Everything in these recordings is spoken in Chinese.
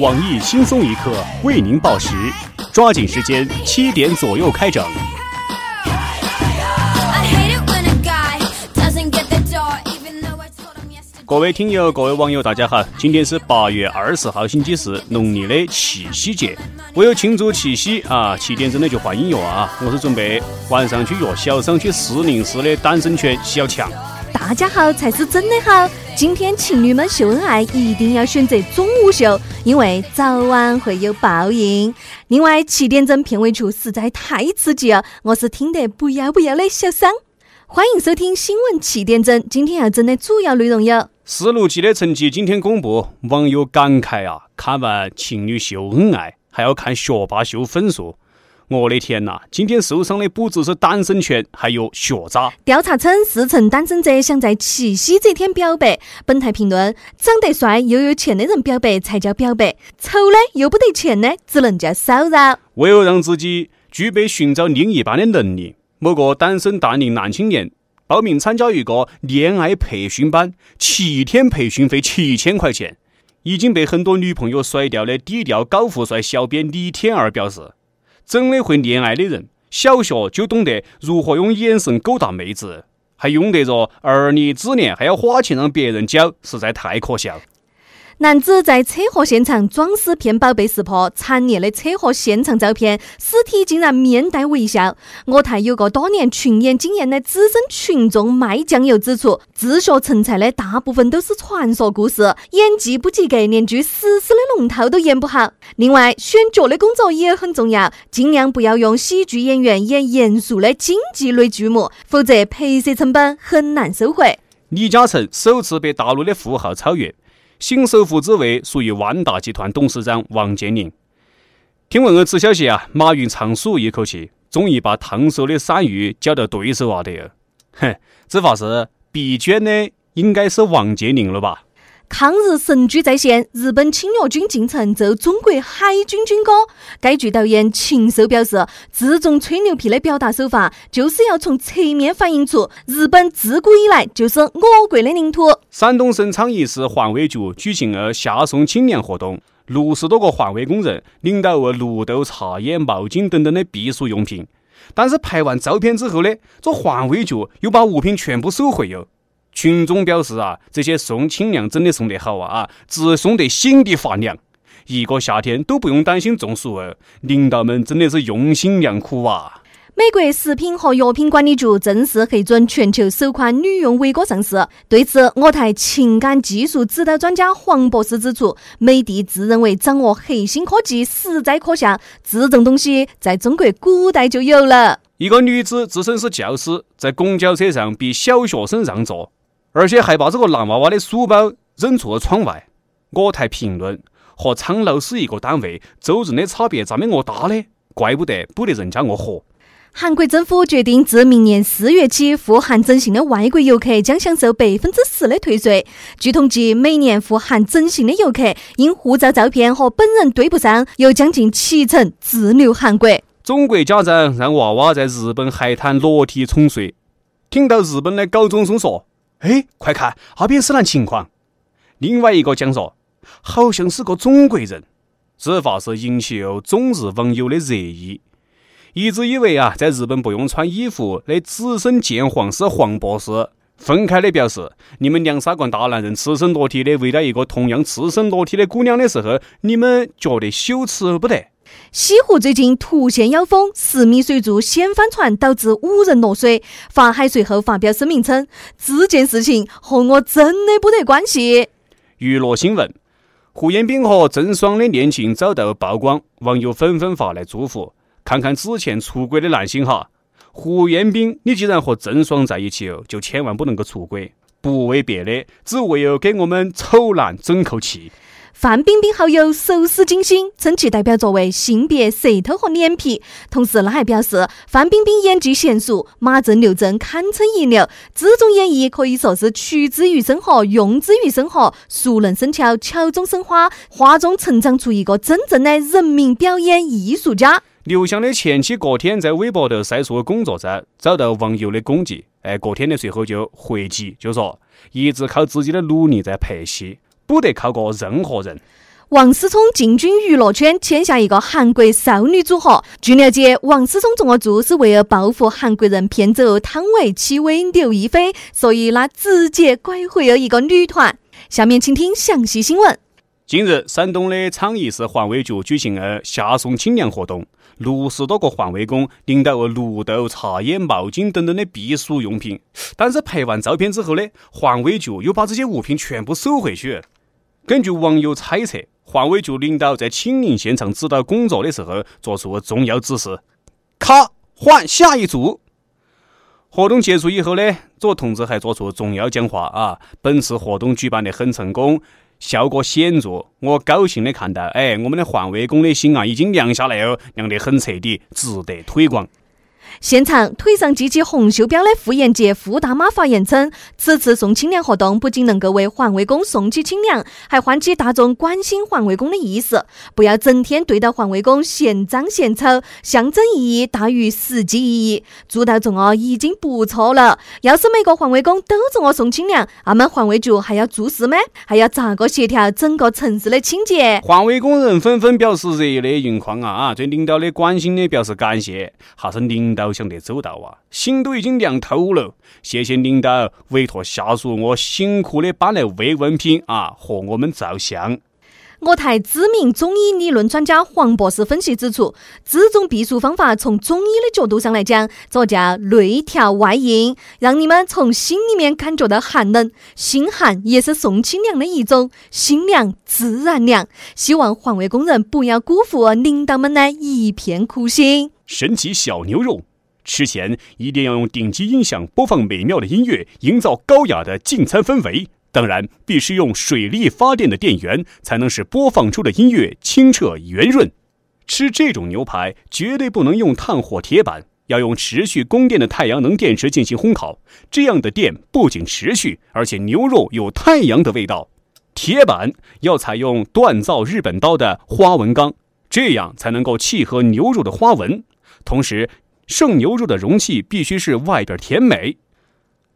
网易轻松一刻为您报时，抓紧时间，七点左右开整。各位听友，各位网友，大家好！今天是八月二十号，星期四，农历的七夕节。为了庆祝七夕啊，七点钟的就换音乐啊！我是准备晚上去约小商区四零四的单身犬小强。大家好才是真的好。今天情侣们秀恩爱一定要选择中午秀，因为早晚会有报应。另外，七点整片尾曲实在太刺激了，我是听得不要不要的小桑。欢迎收听新闻七点整，今天要整的主要内容有。四六级的成绩今天公布，网友感慨啊！看完情侣秀恩爱，还要看学霸秀分数。我的天呐！今天受伤的不只是单身犬，还有学渣。调查称，四成单身者想在七夕这天表白。本台评论：长得帅又有钱的人表白才叫表白，丑的又不得钱的只能叫骚扰。为了让自己具备寻找另一半的能力，某个单身大龄男青年。报名参加一个恋爱培训班，七天培训费七千块钱。已经被很多女朋友甩掉的低调高富帅小编李天二表示：“真的会恋爱的人，小学就懂得如何用眼神勾搭妹子，还用得着儿女之年还要花钱让别人教，实在太可笑。”男子在车祸现场装死骗宝贝识破，惨烈的车祸现场照片，尸体竟然面带微笑。我台有个多年群演经验的资深群众卖酱油指出，自学成才的大部分都是传说故事，演技不及格，连句死死的龙套都演不好。另外，选角的工作也很重要，尽量不要用喜剧演员演严肃的经济类剧目，否则拍摄成本很难收回。李嘉诚首次被大陆的富豪超越。新首富之位属于万达集团董事长王健林。听闻儿此消息啊，马云长舒一口气，终于把烫手的山芋交到对手那里了。哼，只怕是必捐的应该是王健林了吧？抗日神剧再现，日本侵略军进城奏中国海军军歌。该剧导演禽兽表示，这种吹牛皮的表达手法，就是要从侧面反映出日本自古以来就是我国的领土。山东省昌邑市环卫局举行了夏送青年活动，六十多个环卫工人领到了绿豆、茶叶、毛巾等等的避暑用品。但是拍完照片之后呢，这环卫局又把物品全部收回哟。群众表示啊，这些送清凉真的送得好啊啊，直送得心底发凉。一个夏天都不用担心中暑哦，领导们真的是用心良苦啊。美国食品和药品管理局正式核准全球首款女用伟哥上市。对此，我台情感技术指导专家黄博士指出，美的自认为掌握核心科技实在可笑，这种东西在中国古代就有了。一个女子自称是教师，在公交车上逼小学生让座。而且还把这个男娃娃的书包扔出了窗外。我台评论：和苍老师一个单位，周人的差别咋没我大呢？怪不得不得人家我火。韩国政府决定，自明年四月起，赴韩整形的外国游客将享受百分之十的退税。据统计，每年赴韩整形的游客，因护照照片和本人对不上，有将近七成滞留韩国。中国家长让娃娃在日本海滩裸体冲水，听到日本的高中生说。哎，快看那边是哪情况？另外一个讲说，好像是个中国人，这话是引起了中日网友的热议。一直以为啊，在日本不用穿衣服的资深鉴黄师黄博士，愤慨的表示：你们两三个大男人赤身裸体的围到一个同样赤身裸体的姑娘的时候，你们觉得羞耻不得？西湖最近突现妖风，十米水柱先翻船，导致五人落水。法海随后发表声明称，这件事情和我真的不得关系。娱乐新闻：胡彦斌和郑爽的恋情遭到曝光，网友纷纷发来祝福。看看之前出轨的男星哈，胡彦斌，你既然和郑爽在一起哦，就千万不能够出轨，不为别的，只为了给我们丑男争口气。范冰冰好友手撕金星，称其代表作为性别、舌头和脸皮。同时，他还表示范冰冰演技娴熟，马正、刘正堪称一流。这种演绎可以说是取之于生活，用之于生活，熟能生巧，巧中生花，花中成长出一个真正的人民表演艺术家。刘翔的前妻过天在微博头晒出了工作照，遭到网友的攻击。哎，过天的随后就回击，就说一直靠自己的努力在拍戏。不得靠过任何人。王思聪进军娱乐圈，签下一个韩国少女组合。据了解，王思聪这么做是为了报复韩国人骗走汤唯、戚薇、刘亦菲，所以他直接拐回了一个女团。下面请听详细新闻。近日，山东的昌邑市环卫局举行了夏送清凉活动，六十多个环卫工领到了绿豆、茶叶、毛巾等等的避暑用品。但是拍完照片之后呢，环卫局又把这些物品全部收回去。根据网友猜测。环卫局领导在清零现场指导工作的时候，作出重要指示：卡换下一组。活动结束以后呢，这同志还做出重要讲话啊！本次活动举办的很成功，效果显著。我高兴的看到，哎，我们的环卫工的心啊，已经凉下来哦，凉得很彻底，值得推广。现场腿上系起红袖标的傅炎杰傅大妈发言称，此次送清凉活动不仅能够为环卫工送起清凉，还唤起大众关心环卫工的意识。不要整天对待环卫工嫌脏嫌丑，象征意义大于实际意义。做到这个已经不错了。要是每个环卫工都这么送清凉，俺们环卫局还要做事吗？还要咋个协调整个城市的清洁？环卫工人纷纷表示热烈盈眶啊啊！对领导的关心呢表示感谢，还是领老。想得周到啊，心都已经凉透了。谢谢领导委托下属我辛苦的搬来慰问品啊，和我们照相。我台知名中医理论专家黄博士分析指出，这种避暑方法从中医的角度上来讲，这叫内调外应，让你们从心里面感觉到寒冷。心寒也是送清凉的一种，心凉自然凉。希望环卫工人不要辜负领导们的一片苦心。神奇小牛肉。吃前一定要用顶级音响播放美妙的音乐，营造高雅的进餐氛围。当然，必须用水力发电的电源，才能使播放出的音乐清澈圆润。吃这种牛排绝对不能用炭火铁板，要用持续供电的太阳能电池进行烘烤。这样的电不仅持续，而且牛肉有太阳的味道。铁板要采用锻造日本刀的花纹钢，这样才能够契合牛肉的花纹。同时，剩牛肉的容器必须是外边甜美。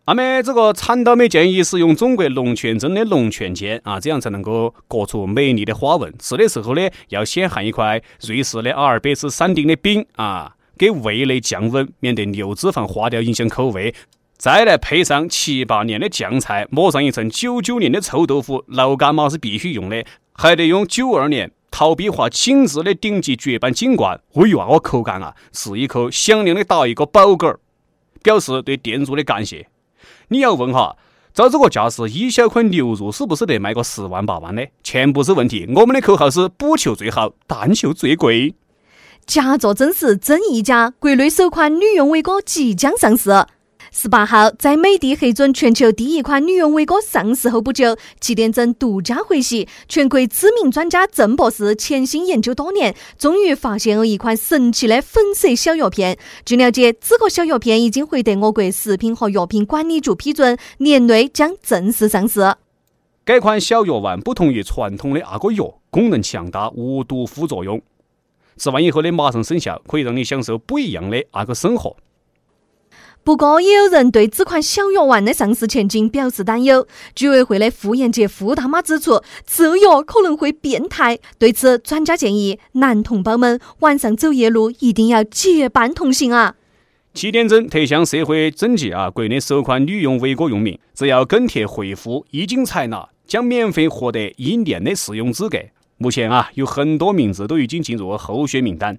阿妹，这个产导美建议使用中国龙泉镇的龙泉剑啊，这样才能够割出美丽的花纹。吃的时候呢，要先含一块瑞士的阿尔卑斯山顶的冰啊，给味蕾降温，免得牛脂肪化掉影响口味。再来配上七八年的酱菜，抹上一层九九年的臭豆腐，老干妈是必须用的，还得用九二年。陶碧华精致的顶级绝版金罐，哎呦啊，我口感啊，是一口响亮的打一个饱嗝，表示对店主的感谢。你要问哈，照这个架势，一小块牛肉是不是得卖个十万八万的？钱不是问题，我们的口号是不求最好，但求最贵。佳作真实真一家，国内首款女用伟哥即将上市。十八号，在美的核准全球第一款女用伟哥上市后不久，气垫针独家回洗。全国知名专家郑博士潜心研究多年，终于发现了一款神奇的粉色小药片。据了解，这个小药片已经获得我国食品和药品管理局批准，年内将正式上市。该款小药丸不同于传统的那个药，功能强大，无毒副作用。吃完以后呢，马上生效，可以让你享受不一样的那个生活。不过，也有人对这款小药丸的上市前景表示担忧。居委会的傅延杰傅大妈指出，这药可能会变态。对此，专家建议男同胞们晚上走夜路一定要结伴同行啊！气垫针特向社会征集啊，国内首款女用伟哥用名，只要跟帖回复“一经采纳”，将免费获得一年的试用资格。目前啊，有很多名字都已经进入候选名单。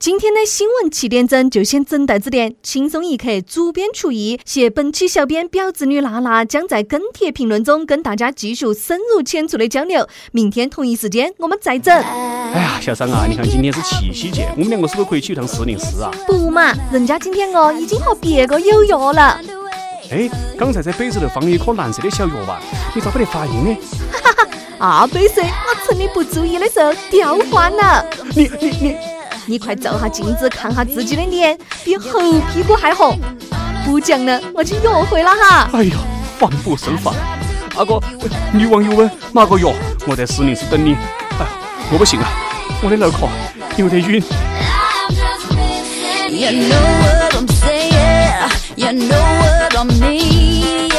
今天的新闻七点整就先整到这点，轻松一刻，主编厨艺，携本期小编表子女娜娜将在跟帖评论中跟大家继续深入浅出的交流。明天同一时间我们再整。哎呀，小三啊，你看今天是七夕节，我们两个是不是可以去一趟四零四啊？不嘛，人家今天哦已经和别个有约了。哎，刚才在杯子头放了一颗蓝色的小药丸，你咋不得反应呢？哈哈，啊，杯色，我趁你不注意的时候调换了。你你你。你快照下镜子，看下自己的脸，比猴屁股还红。不讲了，我去约会了哈。哎呀，防不胜防。阿哥，女网友问哪个约？我在四零四等你。哎，我不行啊，我的脑壳有点晕。You know what I'm saying? You know what I mean?